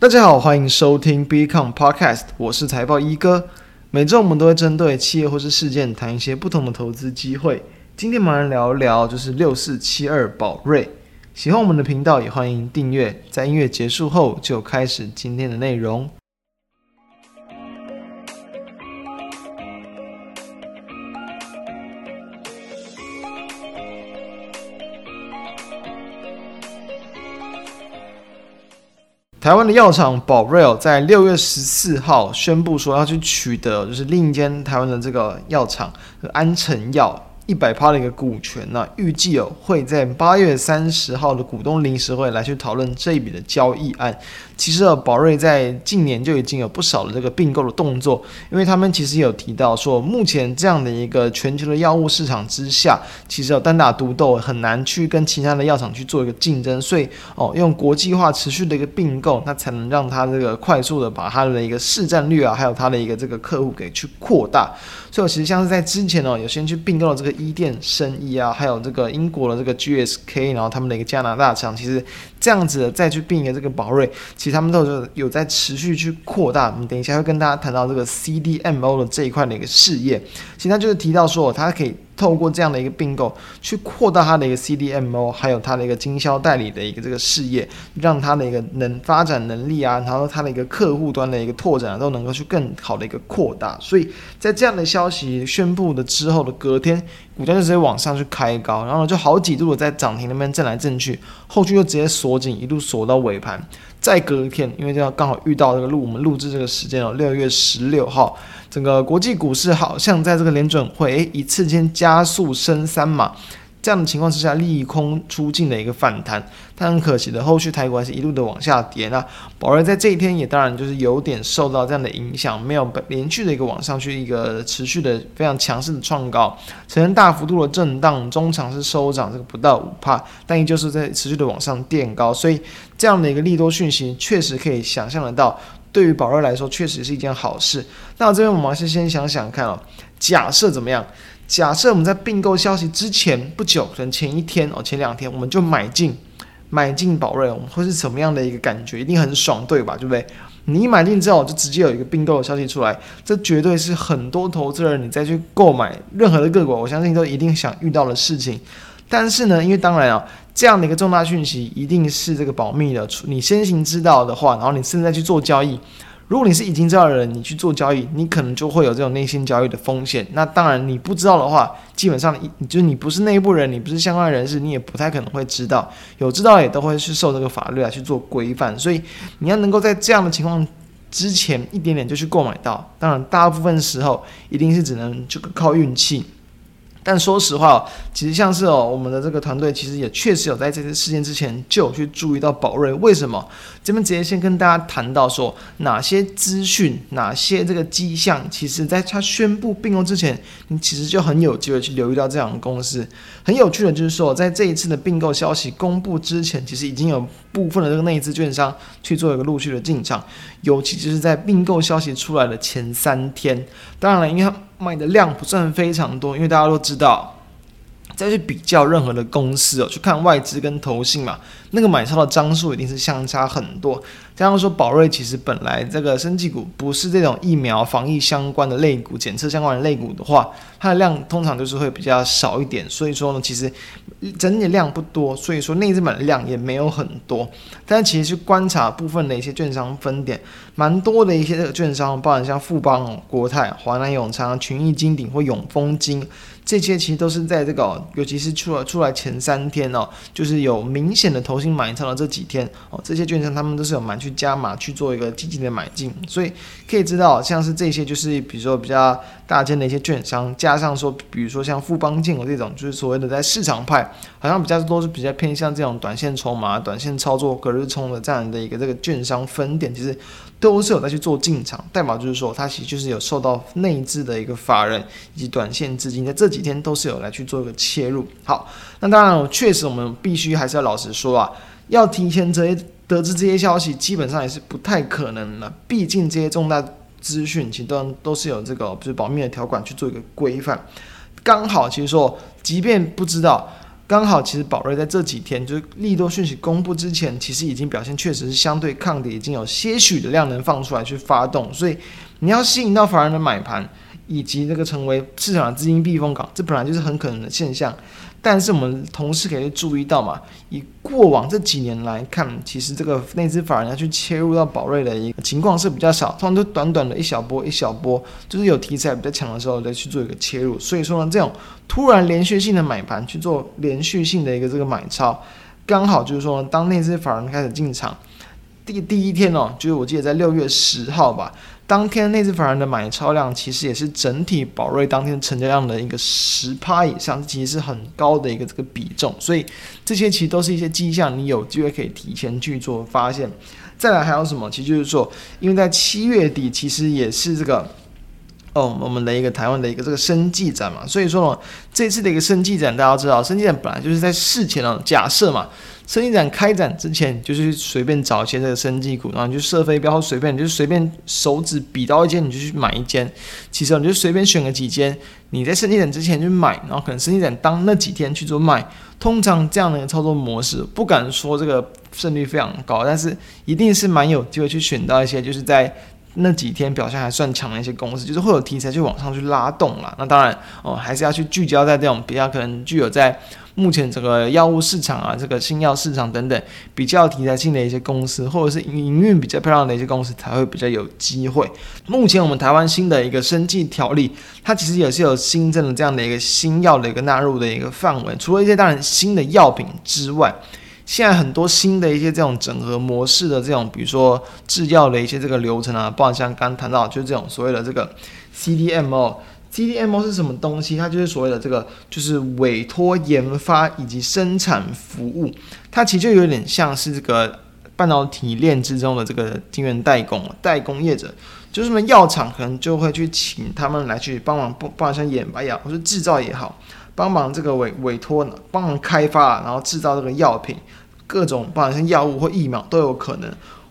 大家好，欢迎收听 BeCom Podcast，我是财报一哥。每周我们都会针对企业或是事件谈一些不同的投资机会。今天我们来聊一聊，就是六四七二宝瑞。喜欢我们的频道，也欢迎订阅。在音乐结束后，就开始今天的内容。台湾的药厂宝瑞尔，在六月十四号宣布说要去取得，就是另一间台湾的这个药厂安诚药。一百趴的一个股权呢，预计哦会在八月三十号的股东临时会来去讨论这一笔的交易案。其实啊，宝瑞在近年就已经有不少的这个并购的动作，因为他们其实有提到说，目前这样的一个全球的药物市场之下，其实有单打独斗很难去跟其他的药厂去做一个竞争，所以哦，用国际化持续的一个并购，那才能让它这个快速的把它的一个市占率啊，还有它的一个这个客户给去扩大。所以其实像是在之前哦，有先去并购了这个。伊甸生意啊，还有这个英国的这个 GSK，然后他们的一个加拿大厂，其实这样子的再去并一个这个宝瑞，其实他们都有有在持续去扩大。我们等一下会跟大家谈到这个 CDMO 的这一块的一个事业，其实他就是提到说，它可以。透过这样的一个并购，去扩大它的一个 CDMO，还有它的一个经销代理的一个这个事业，让它的一个能发展能力啊，然后它的一个客户端的一个拓展啊，都能够去更好的一个扩大。所以在这样的消息宣布的之后的隔天，股价就直接往上去开高，然后就好几度的在涨停那边震来震去，后续就直接锁紧，一路锁到尾盘。再隔一天，因为这样刚好遇到这个录我们录制这个时间哦，六月十六号，整个国际股市好像在这个联准会诶一次间加速升三嘛。这样的情况之下，利空出尽的一个反弹，但很可惜的，后续台股还是一路的往下跌。那宝瑞在这一天也当然就是有点受到这样的影响，没有连续的一个往上去一个持续的非常强势的创高，呈现大幅度的震荡，中场是收涨这个不到五帕，但依旧是在持续的往上垫高，所以这样的一个利多讯息确实可以想象得到，对于宝瑞来说确实是一件好事。那这边我们还是先想想看哦，假设怎么样？假设我们在并购消息之前不久，可能前一天哦，前两天我们就买进，买进宝瑞，我们会是什么样的一个感觉？一定很爽，对吧？对不对？你一买进之后，就直接有一个并购的消息出来，这绝对是很多投资人你再去购买任何的个股，我相信都一定想遇到的事情。但是呢，因为当然啊，这样的一个重大讯息一定是这个保密的，你先行知道的话，然后你现在去做交易。如果你是已经知道的人，你去做交易，你可能就会有这种内心交易的风险。那当然，你不知道的话，基本上你就是你不是内部人，你不是相关人士，你也不太可能会知道。有知道也都会去受这个法律来去做规范。所以你要能够在这样的情况之前一点点就去购买到，当然大部分时候一定是只能这个靠运气。但说实话，其实像是哦，我们的这个团队其实也确实有在这次事件之前就有去注意到宝瑞。为什么？这边直接先跟大家谈到说，哪些资讯、哪些这个迹象，其实在他宣布并购之前，你其实就很有机会去留意到这样的公司。很有趣的就是说，在这一次的并购消息公布之前，其实已经有部分的这个内资券商去做一个陆续的进场，尤其就是在并购消息出来的前三天。当然了，因为买的量不算非常多，因为大家都知道。再去比较任何的公司哦，去看外资跟投信嘛，那个买超的张数一定是相差很多。这样说，宝瑞其实本来这个生技股不是这种疫苗防疫相关的类股、检测相关的类股的话，它的量通常就是会比较少一点。所以说呢，其实整体量不多，所以说内资买的量也没有很多。但其实去观察部分的一些券商分点，蛮多的一些这个券商，包含像富邦、国泰、华南永昌、群益金鼎或永丰金。这些其实都是在这个，尤其是出来出来前三天哦，就是有明显的投新买超的这几天哦，这些券商他们都是有蛮去去加码去做一个积极的买进，所以可以知道，像是这些就是比如说比较大间的一些券商，加上说比如说像富邦建国这种，就是所谓的在市场派，好像比较多是比较偏向这种短线筹码、短线操作、隔日冲的这样的一个这个券商分点，其实都是有在去做进场，代表就是说它其实就是有受到内置的一个法人以及短线资金在这几。几天都是有来去做一个切入，好，那当然，确实我们必须还是要老实说啊，要提前这些 得知这些消息，基本上也是不太可能的。毕竟这些重大资讯，其实都都是有这个就是保密的条款去做一个规范。刚好，其实说，即便不知道，刚好其实宝瑞在这几天就是利多讯息公布之前，其实已经表现确实是相对抗跌，已经有些许的量能放出来去发动，所以你要吸引到法人的买盘。以及这个成为市场资金避风港，这本来就是很可能的现象。但是我们同时可以注意到嘛，以过往这几年来看，其实这个内资法人要去切入到宝瑞的一个情况是比较少，通常都短短的一小波一小波，就是有题材比较强的时候再去做一个切入。所以说呢，这种突然连续性的买盘去做连续性的一个这个买超，刚好就是说，当内资法人开始进场第第一天哦，就是我记得在六月十号吧。当天内资法人的买超量其实也是整体宝瑞当天成交量的一个十趴以上，其实是很高的一个这个比重，所以这些其实都是一些迹象，你有机会可以提前去做发现。再来还有什么？其实就是说，因为在七月底其实也是这个哦，我们的一个台湾的一个这个生技展嘛，所以说呢，这次的一个生技展，大家知道，生技展本来就是在事前的假设嘛。生技展开展之前，就是随便找一些这个生技股，然后你就射飞镖，随便你就随便手指比到一间，你就去买一间。其实你就随便选个几间，你在生技展之前去买，然后可能生技展当那几天去做卖。通常这样的一个操作模式，不敢说这个胜率非常高，但是一定是蛮有机会去选到一些就是在那几天表现还算强的一些公司，就是会有题材去往上去拉动啦。那当然哦，还是要去聚焦在这种比较可能具有在。目前这个药物市场啊，这个新药市场等等比较题材性的一些公司，或者是营运比较漂亮的一些公司，才会比较有机会。目前我们台湾新的一个生计条例，它其实也是有新增的这样的一个新药的一个纳入的一个范围。除了一些当然新的药品之外，现在很多新的一些这种整合模式的这种，比如说制药的一些这个流程啊，包括像刚刚谈到就是这种所谓的这个 CDMO。CDMO 是什么东西？它就是所谓的这个，就是委托研发以及生产服务。它其实就有点像是这个半导体链之中的这个晶圆代工、代工业者，就是什么药厂可能就会去请他们来去帮忙，不，帮忙像研发药或者制造也好，帮忙这个委委托，帮忙开发，然后制造这个药品，各种帮忙像药物或疫苗都有可能。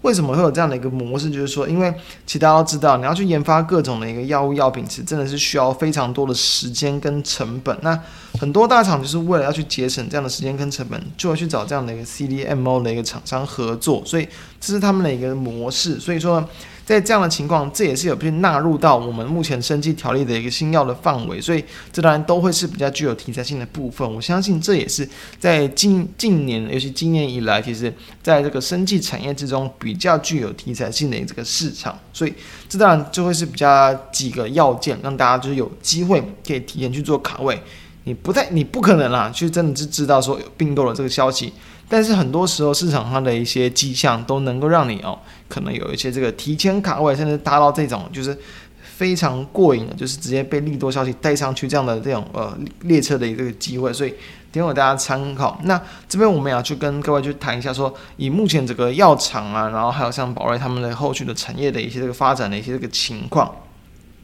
为什么会有这样的一个模式？就是说，因为其实大家都知道，你要去研发各种的一个药物药品，其实真的是需要非常多的时间跟成本。那很多大厂就是为了要去节省这样的时间跟成本，就会去找这样的一个 CDMO 的一个厂商合作，所以这是他们的一个模式。所以说。在这样的情况，这也是有被纳入到我们目前生技条例的一个新药的范围，所以这当然都会是比较具有题材性的部分。我相信这也是在近近年，尤其今年以来，其实在这个生技产业之中比较具有题材性的这个市场，所以这当然就会是比较几个要件，让大家就是有机会可以提前去做卡位。你不太，你不可能啦，去真的是知道说有并购的这个消息。但是很多时候市场上的一些迹象都能够让你哦，可能有一些这个提前卡位，甚至达到这种就是非常过瘾的，就是直接被利多消息带上去这样的这种呃列车的一个机会，所以提供给大家参考。那这边我们也要去跟各位去谈一下说，以目前整个药厂啊，然后还有像宝瑞他们的后续的产业的一些这个发展的一些这个情况。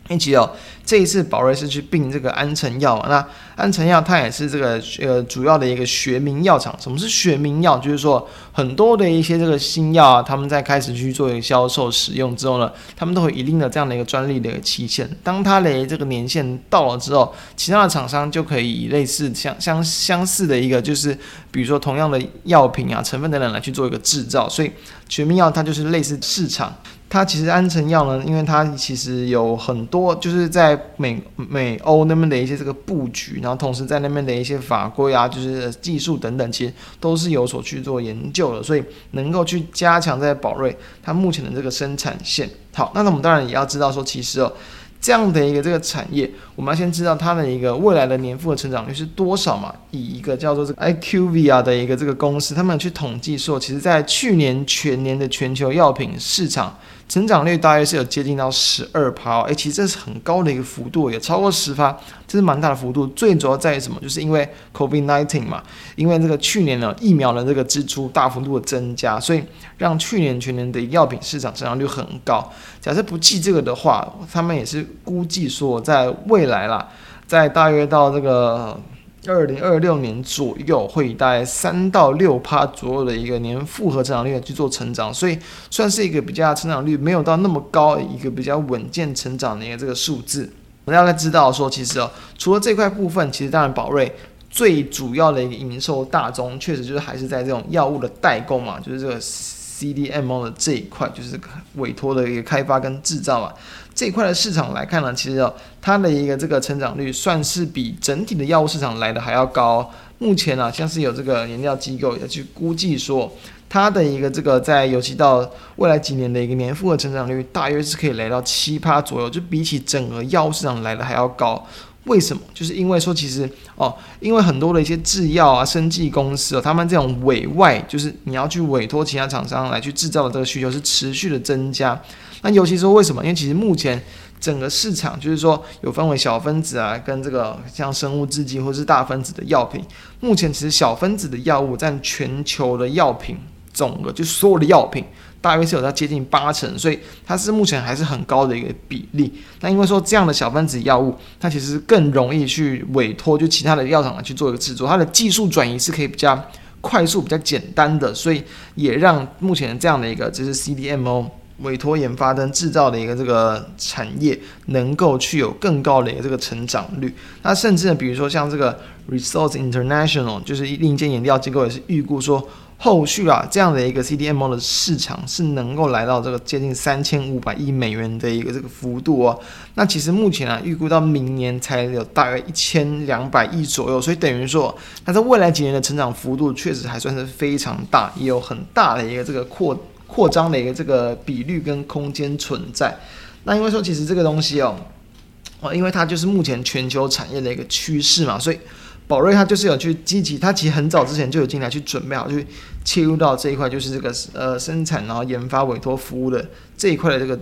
一起哦，这一次宝瑞是去并这个安诚药，那安诚药它也是这个呃主要的一个学名药厂。什么是学名药？就是说很多的一些这个新药啊，他们在开始去做一个销售使用之后呢，他们都有一定的这样的一个专利的一个期限。当它的这个年限到了之后，其他的厂商就可以以类似相相相似的一个，就是比如说同样的药品啊、成分等等来去做一个制造。所以学名药它就是类似市场。它其实安诚药呢，因为它其实有很多就是在美美欧那边的一些这个布局，然后同时在那边的一些法规啊，就是技术等等，其实都是有所去做研究的，所以能够去加强在宝瑞它目前的这个生产线。好，那我们当然也要知道说，其实哦。这样的一个这个产业，我们要先知道它的一个未来的年复合成长率是多少嘛？以一个叫做这个 IQVIA 的一个这个公司，他们去统计说，其实在去年全年的全球药品市场。成长率大约是有接近到十二趴，哎，其实这是很高的一个幅度，也超过十趴，这是蛮大的幅度。最主要在于什么？就是因为 COVID-19 嘛，因为这个去年呢疫苗的这个支出大幅度的增加，所以让去年全年的药品市场成长率很高。假设不计这个的话，他们也是估计说，在未来啦，在大约到这个。二零二六年左右会以大概三到六趴左右的一个年复合成长率去做成长，所以算是一个比较成长率没有到那么高，一个比较稳健成长的一个这个数字。我们要知道说，其实哦，除了这块部分，其实当然宝瑞最主要的一个营收大宗，确实就是还是在这种药物的代工嘛，就是这个 CDMO 的这一块，就是委托的一个开发跟制造啊。这一块的市场来看呢，其实哦，它的一个这个成长率算是比整体的药物市场来的还要高。目前呢，像是有这个研调机构要去估计说，它的一个这个在尤其到未来几年的一个年复合成长率，大约是可以来到七趴左右，就比起整个药物市场来的还要高。为什么？就是因为说，其实哦，因为很多的一些制药啊、生技公司哦，他们这种委外，就是你要去委托其他厂商来去制造的这个需求是持续的增加。那尤其说为什么？因为其实目前整个市场就是说有分为小分子啊，跟这个像生物制剂或是大分子的药品。目前其实小分子的药物占全球的药品总额，就所有的药品大约是有它接近八成，所以它是目前还是很高的一个比例。那因为说这样的小分子药物，它其实更容易去委托就其他的药厂来去做一个制作，它的技术转移是可以比较快速、比较简单的，所以也让目前这样的一个就是 CDMO。委托研发跟制造的一个这个产业，能够去有更高的一个这个成长率。那甚至呢，比如说像这个 Resource International，就是另一间研调机构也是预估说，后续啊这样的一个 CDMO 的市场是能够来到这个接近三千五百亿美元的一个这个幅度哦。那其实目前啊，预估到明年才有大约一千两百亿左右，所以等于说，它在未来几年的成长幅度确实还算是非常大，也有很大的一个这个扩。扩张的一个这个比率跟空间存在，那因为说其实这个东西哦，哦，因为它就是目前全球产业的一个趋势嘛，所以宝瑞它就是有去积极，它其实很早之前就有进来去准备好去切入到这一块，就是这个呃生产然后研发委托服务的这一块的这个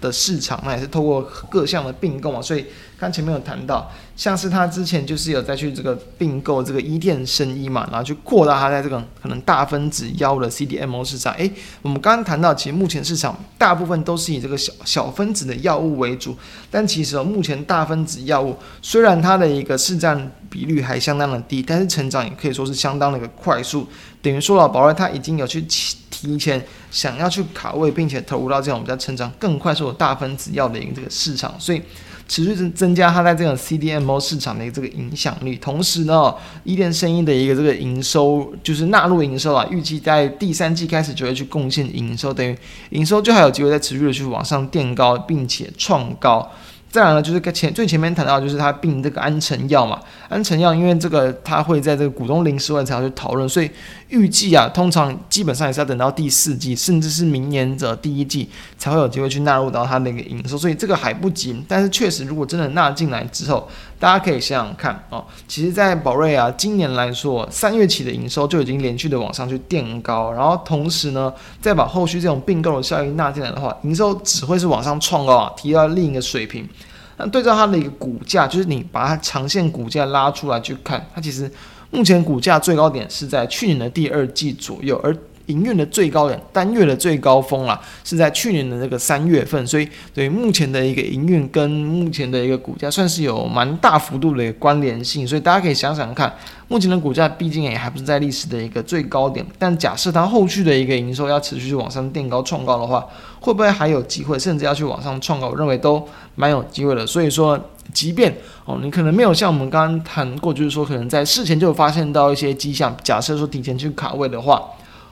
的市场，那也是透过各项的并购嘛，所以。刚前面有谈到，像是他之前就是有再去这个并购这个伊甸生医嘛，然后去扩大他在这个可能大分子药物的 CDMO 市场。诶，我们刚刚谈到，其实目前市场大部分都是以这个小小分子的药物为主，但其实哦，目前大分子药物虽然它的一个市占比率还相当的低，但是成长也可以说是相当的一个快速。等于说了，宝瑞它已经有去提前想要去卡位，并且投入到这种比较成长更快速的大分子药的一个这个市场，所以。持续增增加它在这种 CDMO 市场的一个这个影响力，同时呢，伊甸生意的一个这个营收就是纳入营收啊，预计在第三季开始就会去贡献营收，等于营收就还有机会再持续的去往上垫高，并且创高。再来呢，就是前最前面谈到，就是他并这个安成药嘛，安成药因为这个他会在这个股东临时会才要去讨论，所以预计啊，通常基本上也是要等到第四季，甚至是明年的第一季才会有机会去纳入到他那个营收，所以这个还不急。但是确实，如果真的纳进来之后，大家可以想想看哦，其实，在宝瑞啊，今年来说，三月起的营收就已经连续的往上去垫高，然后同时呢，再把后续这种并购的效应纳进来的话，营收只会是往上创高啊，提到另一个水平。那对照它的一个股价，就是你把它长线股价拉出来去看，它其实目前股价最高点是在去年的第二季左右，而营运的最高点，单月的最高峰啊，是在去年的这个三月份，所以对目前的一个营运跟目前的一个股价算是有蛮大幅度的一个关联性，所以大家可以想想看，目前的股价毕竟也还不是在历史的一个最高点，但假设它后续的一个营收要持续往上垫高创高的话，会不会还有机会，甚至要去往上创高？我认为都蛮有机会的。所以说，即便哦，你可能没有像我们刚刚谈过，就是说可能在事前就发现到一些迹象，假设说提前去卡位的话。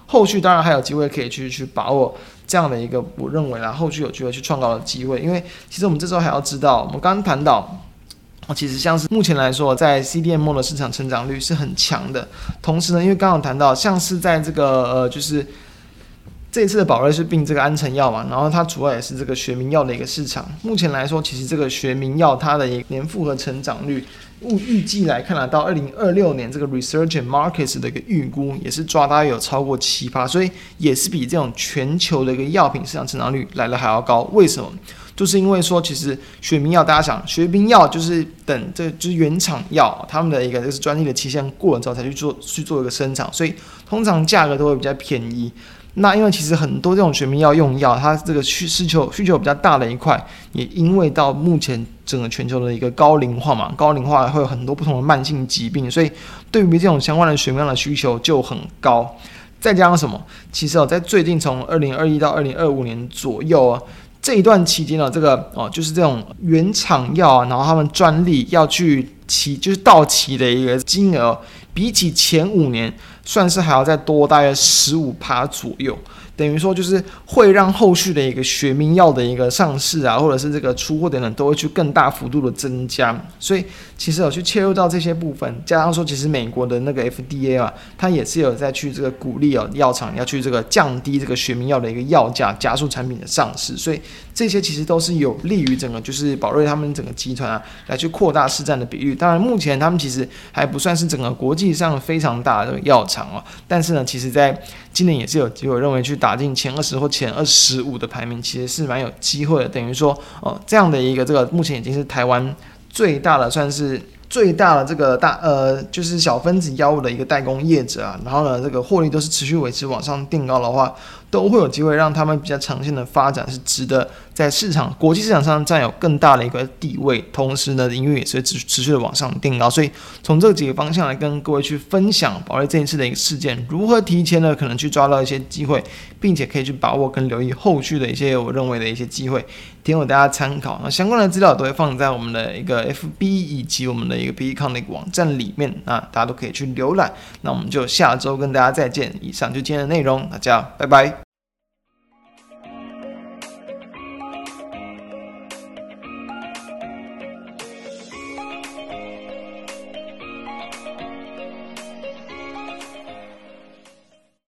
后续当然还有机会可以去去把握这样的一个，我认为啦，后续有机会去创造的机会，因为其实我们这时候还要知道，我们刚刚谈到，其实像是目前来说，在 CDM 的市场成长率是很强的，同时呢，因为刚刚谈到，像是在这个呃，就是这次的宝瑞是并这个安成药嘛，然后它主要也是这个学名药的一个市场，目前来说，其实这个学名药它的一个年复合成长率。预计来看呢，到二零二六年这个 Research and Markets 的一个预估也是抓大概有超过七趴，所以也是比这种全球的一个药品市场成长率来的还要高。为什么？就是因为说，其实学名药大家想，学名药就是等这就是原厂药他们的一个就是专利的期限过了之后才去做去做一个生产，所以通常价格都会比较便宜。那因为其实很多这种学名药用药，它这个需需求需求比较大的一块，也因为到目前整个全球的一个高龄化嘛，高龄化会有很多不同的慢性疾病，所以对于这种相关的学名药的需求就很高。再加上什么？其实哦，在最近从二零二一到二零二五年左右啊，这一段期间呢，这个哦，就是这种原厂药啊，然后他们专利要去期就是到期的一个金额，比起前五年算是还要再多大约十五趴左右。等于说，就是会让后续的一个学名药的一个上市啊，或者是这个出货等等，都会去更大幅度的增加。所以，其实有去切入到这些部分，加上说，其实美国的那个 FDA 啊，它也是有在去这个鼓励哦，药厂要去这个降低这个学名药的一个药价，加速产品的上市。所以，这些其实都是有利于整个就是宝瑞他们整个集团啊，来去扩大市占的比率。当然，目前他们其实还不算是整个国际上非常大的药厂哦，但是呢，其实在今年也是有机会认为去打。打进前二十或前二十五的排名，其实是蛮有机会的。等于说，哦，这样的一个这个，目前已经是台湾最大的，算是最大的这个大呃，就是小分子药物的一个代工业者啊。然后呢，这个获利都是持续维持往上定高的话。都会有机会让他们比较长线的发展是值得在市场国际市场上占有更大的一个地位，同时呢，营运也是持持续的往上垫高。所以从这几个方向来跟各位去分享宝瑞这一次的一个事件，如何提前呢可能去抓到一些机会，并且可以去把握跟留意后续的一些我认为的一些机会，提供大家参考。那相关的资料都会放在我们的一个 FB 以及我们的一个 PECON 的一个网站里面，那大家都可以去浏览。那我们就下周跟大家再见。以上就今天的内容，大家拜拜。